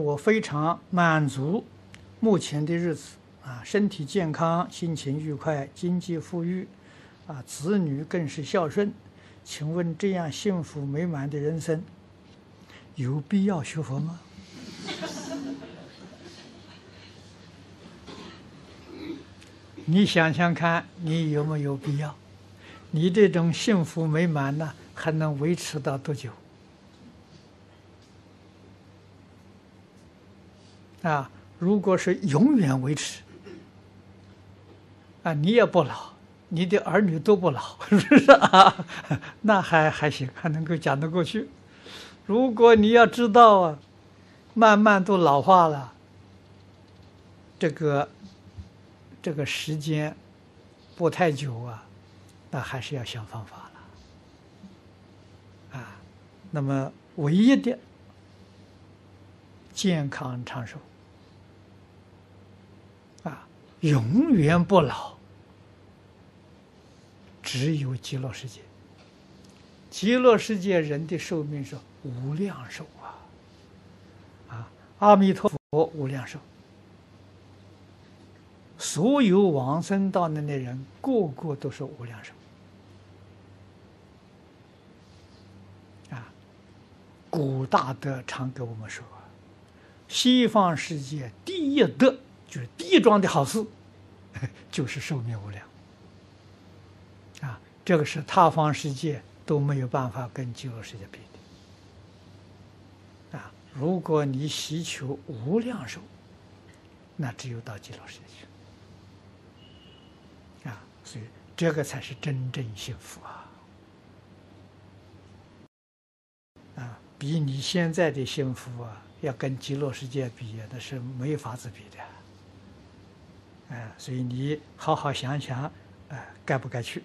我非常满足目前的日子啊，身体健康，心情愉快，经济富裕，啊，子女更是孝顺。请问这样幸福美满的人生，有必要学佛吗？你想想看，你有没有必要？你这种幸福美满呢，还能维持到多久？啊，如果是永远维持，啊，你也不老，你的儿女都不老，是不是啊？那还还行，还能够讲得过去。如果你要知道啊，慢慢都老化了，这个这个时间不太久啊，那还是要想方法了。啊，那么唯一的健康长寿。啊永远不老，只有极乐世界。极乐世界人的寿命是无量寿啊！啊，阿弥陀佛无量寿，所有往生到那的人，个个都是无量寿。啊，古大德常给我们说，西方世界第一德。就是第一桩的好事，就是寿命无量啊！这个是他方世界都没有办法跟极乐世界比的啊！如果你希求无量寿，那只有到极乐世界去啊！所以这个才是真正幸福啊！啊，比你现在的幸福啊，要跟极乐世界比，那是没法子比的。哎，所以你好好想想，哎，该不该去？